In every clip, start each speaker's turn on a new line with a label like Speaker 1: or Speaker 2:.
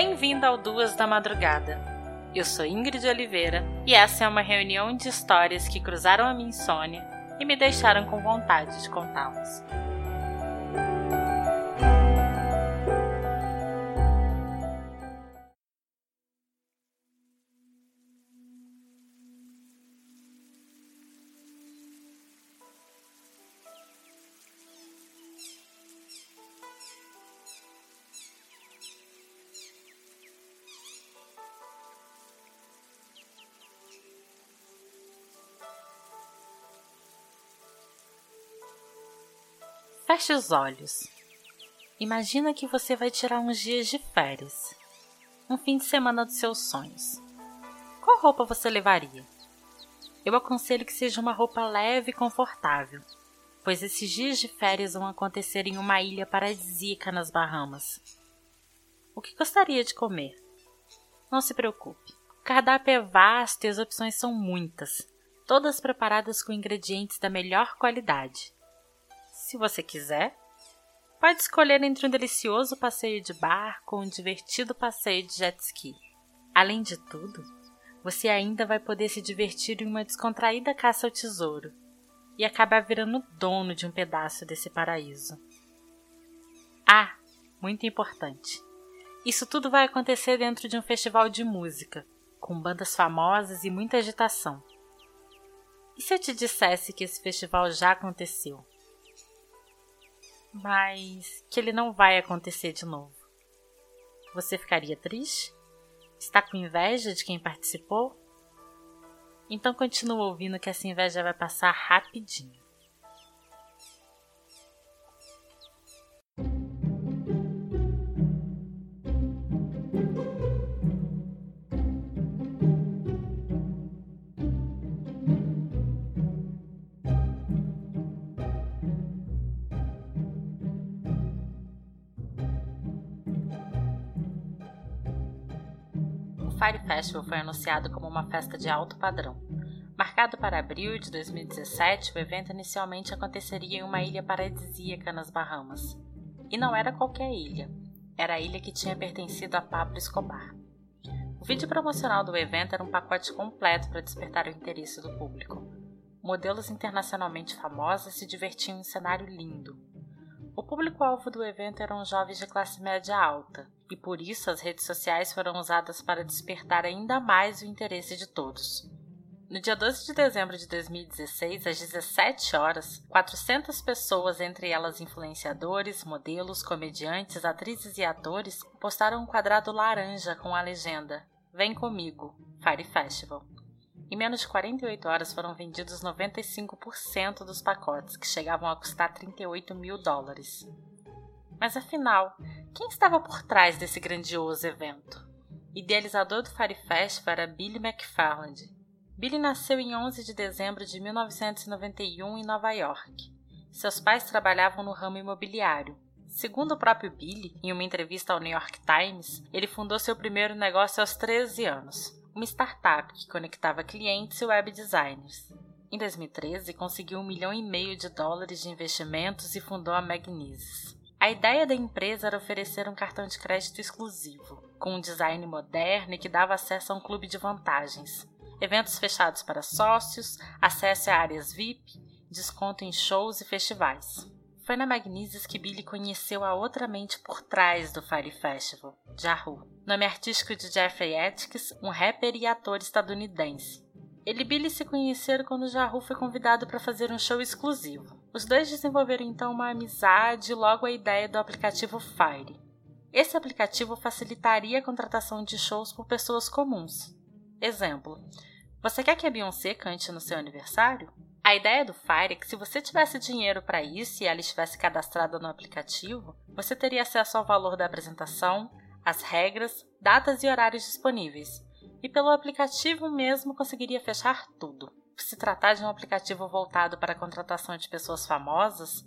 Speaker 1: Bem-vindo ao Duas da Madrugada. Eu sou Ingrid Oliveira e essa é uma reunião de histórias que cruzaram a minha insônia e me deixaram com vontade de contá-las. Feche os olhos. Imagina que você vai tirar uns dias de férias. Um fim de semana dos seus sonhos. Qual roupa você levaria? Eu aconselho que seja uma roupa leve e confortável, pois esses dias de férias vão acontecer em uma ilha paradisíaca nas Bahamas. O que gostaria de comer? Não se preocupe. O cardápio é vasto e as opções são muitas, todas preparadas com ingredientes da melhor qualidade se você quiser, pode escolher entre um delicioso passeio de barco ou um divertido passeio de jet ski. Além de tudo, você ainda vai poder se divertir em uma descontraída caça ao tesouro e acabar virando dono de um pedaço desse paraíso. Ah, muito importante. Isso tudo vai acontecer dentro de um festival de música, com bandas famosas e muita agitação. E se eu te dissesse que esse festival já aconteceu? Mas que ele não vai acontecer de novo. Você ficaria triste? Está com inveja de quem participou? Então continua ouvindo que essa inveja vai passar rapidinho. Fire Festival foi anunciado como uma festa de alto padrão. Marcado para abril de 2017, o evento inicialmente aconteceria em uma ilha paradisíaca nas Bahamas. E não era qualquer ilha, era a ilha que tinha pertencido a Pablo Escobar. O vídeo promocional do evento era um pacote completo para despertar o interesse do público. Modelos internacionalmente famosos se divertiam em um cenário lindo, o público-alvo do evento eram jovens de classe média alta, e por isso as redes sociais foram usadas para despertar ainda mais o interesse de todos. No dia 12 de dezembro de 2016, às 17 horas, 400 pessoas, entre elas influenciadores, modelos, comediantes, atrizes e atores, postaram um quadrado laranja com a legenda: Vem comigo, Fire Festival. Em menos de 48 horas foram vendidos 95% dos pacotes, que chegavam a custar 38 mil dólares. Mas afinal, quem estava por trás desse grandioso evento? Idealizador do Fire era Billy McFarland. Billy nasceu em 11 de dezembro de 1991 em Nova York. Seus pais trabalhavam no ramo imobiliário. Segundo o próprio Billy, em uma entrevista ao New York Times, ele fundou seu primeiro negócio aos 13 anos uma startup que conectava clientes e web designers. Em 2013, conseguiu um milhão e meio de dólares de investimentos e fundou a Magnesis. A ideia da empresa era oferecer um cartão de crédito exclusivo, com um design moderno e que dava acesso a um clube de vantagens, eventos fechados para sócios, acesso a áreas VIP, desconto em shows e festivais. Foi na Magnesis que Billy conheceu a outra mente por trás do Fire Festival, Jahu, nome artístico de Jeffrey Atkins, um rapper e ator estadunidense. Ele e Billy se conheceram quando Jahu foi convidado para fazer um show exclusivo. Os dois desenvolveram então uma amizade e logo a ideia do aplicativo Fire. Esse aplicativo facilitaria a contratação de shows por pessoas comuns. Exemplo: você quer que a Beyoncé cante no seu aniversário? A ideia do Fire é que se você tivesse dinheiro para isso e ela estivesse cadastrada no aplicativo, você teria acesso ao valor da apresentação, as regras, datas e horários disponíveis, e pelo aplicativo mesmo conseguiria fechar tudo. Se tratar de um aplicativo voltado para a contratação de pessoas famosas,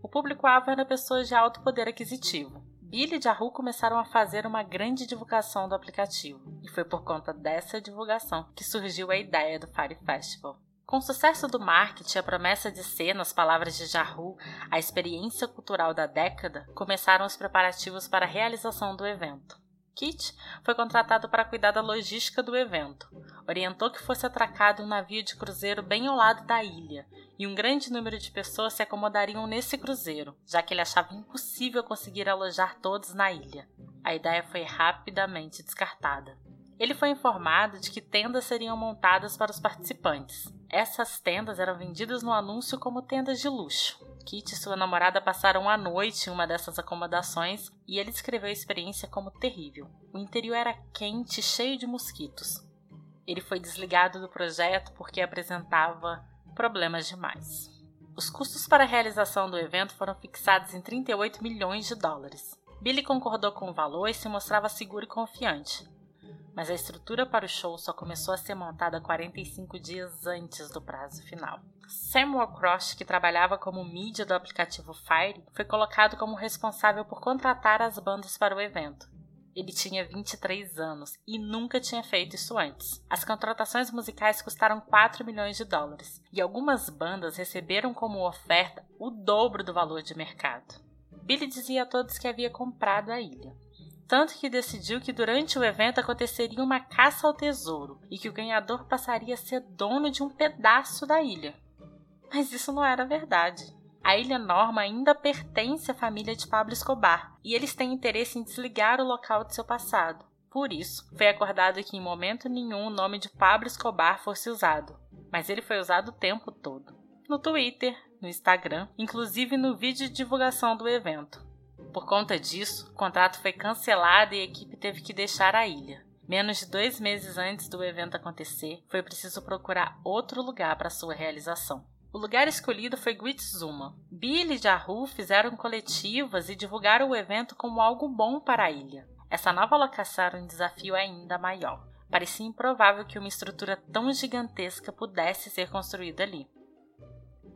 Speaker 1: o público-alvo era pessoas de alto poder aquisitivo. Billy e Yahoo começaram a fazer uma grande divulgação do aplicativo, e foi por conta dessa divulgação que surgiu a ideia do Fire Festival. Com o sucesso do marketing a promessa de ser, nas palavras de Jahu, a experiência cultural da década, começaram os preparativos para a realização do evento. Kit foi contratado para cuidar da logística do evento. Orientou que fosse atracado um navio de cruzeiro bem ao lado da ilha, e um grande número de pessoas se acomodariam nesse cruzeiro, já que ele achava impossível conseguir alojar todos na ilha. A ideia foi rapidamente descartada. Ele foi informado de que tendas seriam montadas para os participantes. Essas tendas eram vendidas no anúncio como tendas de luxo. Kit e sua namorada passaram a noite em uma dessas acomodações e ele descreveu a experiência como terrível. O interior era quente cheio de mosquitos. Ele foi desligado do projeto porque apresentava problemas demais. Os custos para a realização do evento foram fixados em 38 milhões de dólares. Billy concordou com o valor e se mostrava seguro e confiante mas a estrutura para o show só começou a ser montada 45 dias antes do prazo final. Samuel Cross, que trabalhava como mídia do aplicativo Fire, foi colocado como responsável por contratar as bandas para o evento. Ele tinha 23 anos e nunca tinha feito isso antes. As contratações musicais custaram 4 milhões de dólares e algumas bandas receberam como oferta o dobro do valor de mercado. Billy dizia a todos que havia comprado a ilha tanto que decidiu que durante o evento aconteceria uma caça ao tesouro e que o ganhador passaria a ser dono de um pedaço da ilha. Mas isso não era verdade. A Ilha Norma ainda pertence à família de Pablo Escobar e eles têm interesse em desligar o local de seu passado. Por isso, foi acordado que em momento nenhum o nome de Pablo Escobar fosse usado, mas ele foi usado o tempo todo. No Twitter, no Instagram, inclusive no vídeo de divulgação do evento. Por conta disso, o contrato foi cancelado e a equipe teve que deixar a ilha. Menos de dois meses antes do evento acontecer, foi preciso procurar outro lugar para sua realização. O lugar escolhido foi Guitzuma. Billy e Jahu fizeram coletivas e divulgaram o evento como algo bom para a ilha. Essa nova locação era um desafio ainda maior. Parecia improvável que uma estrutura tão gigantesca pudesse ser construída ali.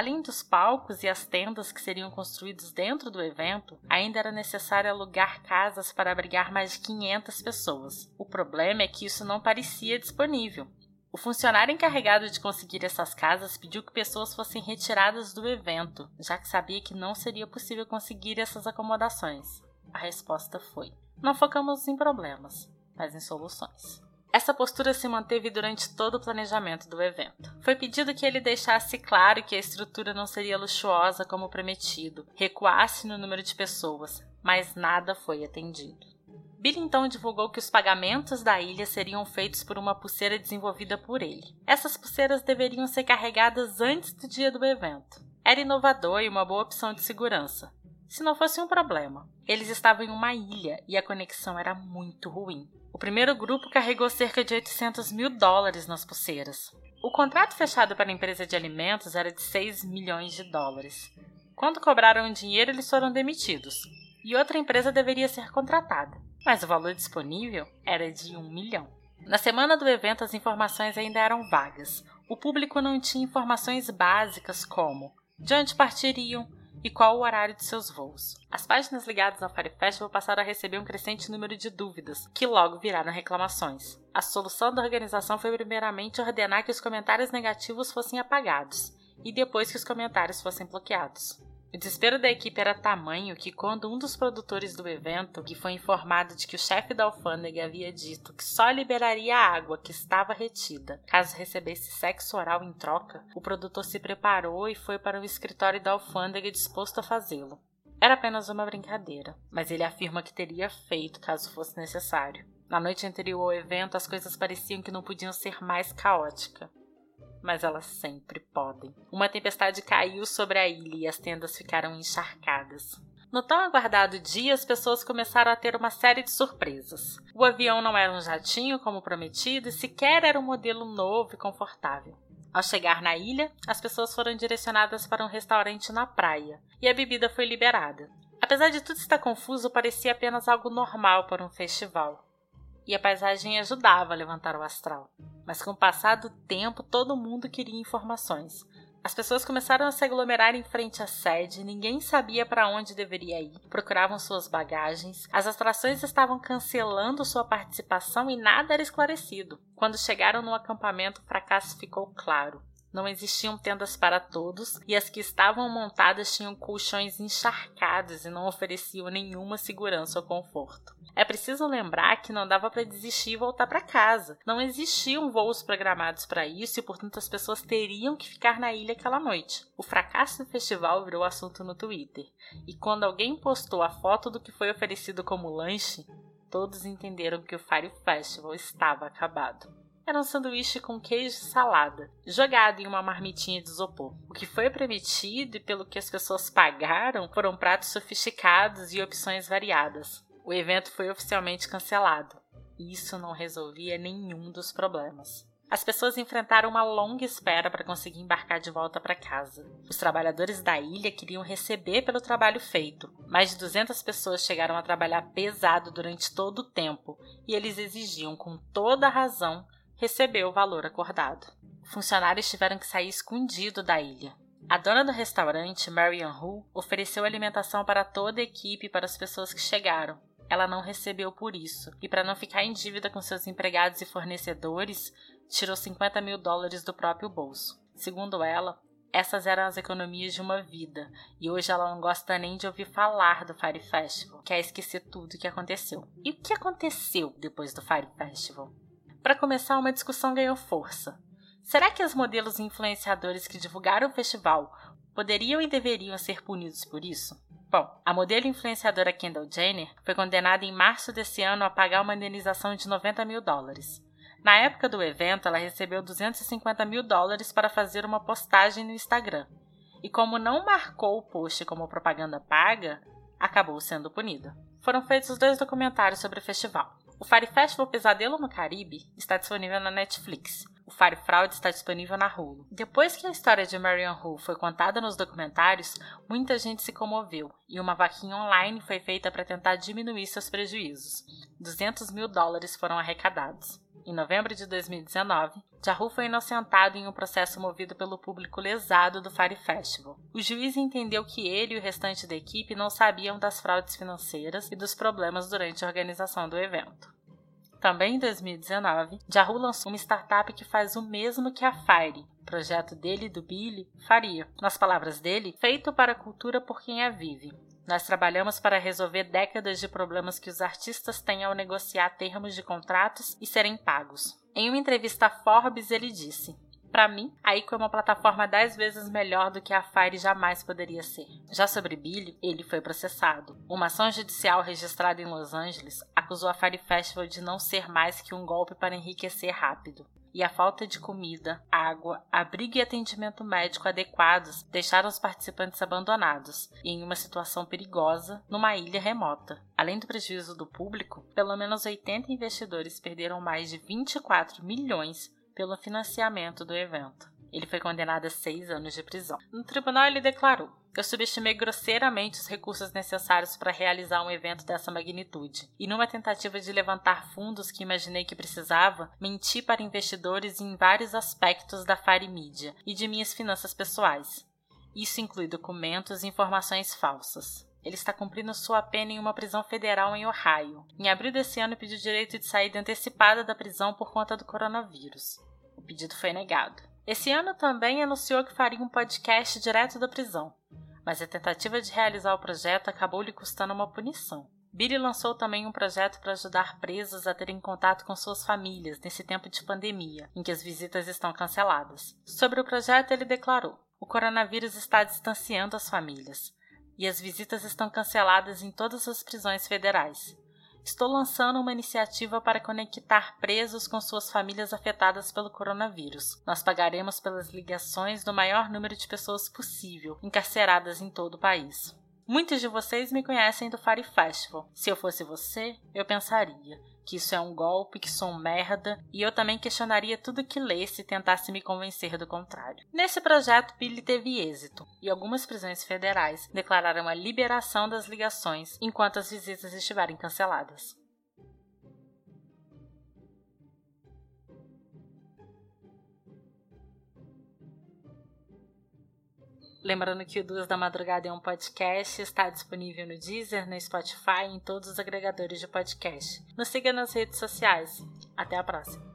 Speaker 1: Além dos palcos e as tendas que seriam construídos dentro do evento, ainda era necessário alugar casas para abrigar mais de 500 pessoas. O problema é que isso não parecia disponível. O funcionário encarregado de conseguir essas casas pediu que pessoas fossem retiradas do evento, já que sabia que não seria possível conseguir essas acomodações. A resposta foi: Não focamos em problemas, mas em soluções. Essa postura se manteve durante todo o planejamento do evento. Foi pedido que ele deixasse claro que a estrutura não seria luxuosa como prometido, recuasse no número de pessoas, mas nada foi atendido. Billy então divulgou que os pagamentos da ilha seriam feitos por uma pulseira desenvolvida por ele. Essas pulseiras deveriam ser carregadas antes do dia do evento. Era inovador e uma boa opção de segurança. Se não fosse um problema, eles estavam em uma ilha e a conexão era muito ruim. O primeiro grupo carregou cerca de 800 mil dólares nas pulseiras. O contrato fechado para a empresa de alimentos era de 6 milhões de dólares. Quando cobraram o dinheiro, eles foram demitidos e outra empresa deveria ser contratada, mas o valor disponível era de 1 milhão. Na semana do evento, as informações ainda eram vagas. O público não tinha informações básicas como de onde partiriam, e qual o horário de seus voos. As páginas ligadas ao Fire Festival passaram a receber um crescente número de dúvidas, que logo viraram reclamações. A solução da organização foi primeiramente ordenar que os comentários negativos fossem apagados, e depois que os comentários fossem bloqueados. O desespero da equipe era tamanho que, quando um dos produtores do evento, que foi informado de que o chefe da alfândega havia dito que só liberaria a água que estava retida caso recebesse sexo oral em troca, o produtor se preparou e foi para o escritório da alfândega disposto a fazê-lo. Era apenas uma brincadeira, mas ele afirma que teria feito caso fosse necessário. Na noite anterior ao evento, as coisas pareciam que não podiam ser mais caóticas mas elas sempre podem. Uma tempestade caiu sobre a ilha e as tendas ficaram encharcadas. No tão aguardado dia, as pessoas começaram a ter uma série de surpresas. O avião não era um jatinho como prometido e sequer era um modelo novo e confortável. Ao chegar na ilha, as pessoas foram direcionadas para um restaurante na praia e a bebida foi liberada. Apesar de tudo estar confuso, parecia apenas algo normal para um festival e a paisagem ajudava a levantar o astral. Mas com o passar do tempo, todo mundo queria informações. As pessoas começaram a se aglomerar em frente à sede, ninguém sabia para onde deveria ir, procuravam suas bagagens, as atrações estavam cancelando sua participação e nada era esclarecido. Quando chegaram no acampamento, o fracasso ficou claro. Não existiam tendas para todos e as que estavam montadas tinham colchões encharcados e não ofereciam nenhuma segurança ou conforto. É preciso lembrar que não dava para desistir e voltar para casa. Não existiam voos programados para isso e, portanto, as pessoas teriam que ficar na ilha aquela noite. O fracasso do festival virou assunto no Twitter, e quando alguém postou a foto do que foi oferecido como lanche, todos entenderam que o Fire Festival estava acabado era um sanduíche com queijo e salada, jogado em uma marmitinha de isopor. O que foi permitido e pelo que as pessoas pagaram foram pratos sofisticados e opções variadas. O evento foi oficialmente cancelado. Isso não resolvia nenhum dos problemas. As pessoas enfrentaram uma longa espera para conseguir embarcar de volta para casa. Os trabalhadores da ilha queriam receber pelo trabalho feito. Mais de 200 pessoas chegaram a trabalhar pesado durante todo o tempo e eles exigiam, com toda razão, recebeu o valor acordado. Funcionários tiveram que sair escondido da ilha. A dona do restaurante, Marian Hu, ofereceu alimentação para toda a equipe e para as pessoas que chegaram. Ela não recebeu por isso, e para não ficar em dívida com seus empregados e fornecedores, tirou 50 mil dólares do próprio bolso. Segundo ela, essas eram as economias de uma vida, e hoje ela não gosta nem de ouvir falar do Fire Festival, quer esquecer tudo o que aconteceu. E o que aconteceu depois do Fire Festival? Para começar, uma discussão ganhou força. Será que os modelos influenciadores que divulgaram o festival poderiam e deveriam ser punidos por isso? Bom, a modelo influenciadora Kendall Jenner foi condenada em março desse ano a pagar uma indenização de 90 mil dólares. Na época do evento, ela recebeu 250 mil dólares para fazer uma postagem no Instagram. E como não marcou o post como propaganda paga, acabou sendo punida. Foram feitos dois documentários sobre o festival. O Fire Festival Pesadelo no Caribe está disponível na Netflix. O Fire Fraud está disponível na Hulu. Depois que a história de Marion Hu foi contada nos documentários, muita gente se comoveu e uma vaquinha online foi feita para tentar diminuir seus prejuízos. 200 mil dólares foram arrecadados. Em novembro de 2019, Jahu foi inocentado em um processo movido pelo público lesado do Fire Festival. O juiz entendeu que ele e o restante da equipe não sabiam das fraudes financeiras e dos problemas durante a organização do evento. Também em 2019, Jahu lançou uma startup que faz o mesmo que a Fire, projeto dele e do Billy, faria. Nas palavras dele, feito para a cultura por quem a vive. Nós trabalhamos para resolver décadas de problemas que os artistas têm ao negociar termos de contratos e serem pagos. Em uma entrevista a Forbes, ele disse: para mim, a ICO é uma plataforma 10 vezes melhor do que a Fire jamais poderia ser. Já sobre Billy, ele foi processado. Uma ação judicial registrada em Los Angeles acusou a Fire Festival de não ser mais que um golpe para enriquecer rápido e a falta de comida, água, abrigo e atendimento médico adequados deixaram os participantes abandonados e em uma situação perigosa numa ilha remota. Além do prejuízo do público, pelo menos 80 investidores perderam mais de 24 milhões pelo financiamento do evento. Ele foi condenado a seis anos de prisão. No tribunal, ele declarou: Eu subestimei grosseiramente os recursos necessários para realizar um evento dessa magnitude, e numa tentativa de levantar fundos que imaginei que precisava, menti para investidores em vários aspectos da Fire Media e de minhas finanças pessoais. Isso inclui documentos e informações falsas. Ele está cumprindo sua pena em uma prisão federal em Ohio. Em abril desse ano, pediu direito de saída antecipada da prisão por conta do coronavírus. O pedido foi negado. Esse ano também anunciou que faria um podcast direto da prisão, mas a tentativa de realizar o projeto acabou lhe custando uma punição. Billy lançou também um projeto para ajudar presos a terem contato com suas famílias nesse tempo de pandemia, em que as visitas estão canceladas. Sobre o projeto, ele declarou: O coronavírus está distanciando as famílias, e as visitas estão canceladas em todas as prisões federais. Estou lançando uma iniciativa para conectar presos com suas famílias afetadas pelo coronavírus. Nós pagaremos pelas ligações do maior número de pessoas possível encarceradas em todo o país. Muitos de vocês me conhecem do Fire Festival. Se eu fosse você, eu pensaria: que isso é um golpe, que sou um merda, e eu também questionaria tudo que lesse e tentasse me convencer do contrário. Nesse projeto, Billy teve êxito, e algumas prisões federais declararam a liberação das ligações enquanto as visitas estiverem canceladas. Lembrando que o Duas da Madrugada é um podcast, está disponível no Deezer, no Spotify e em todos os agregadores de podcast. Nos siga nas redes sociais. Até a próxima!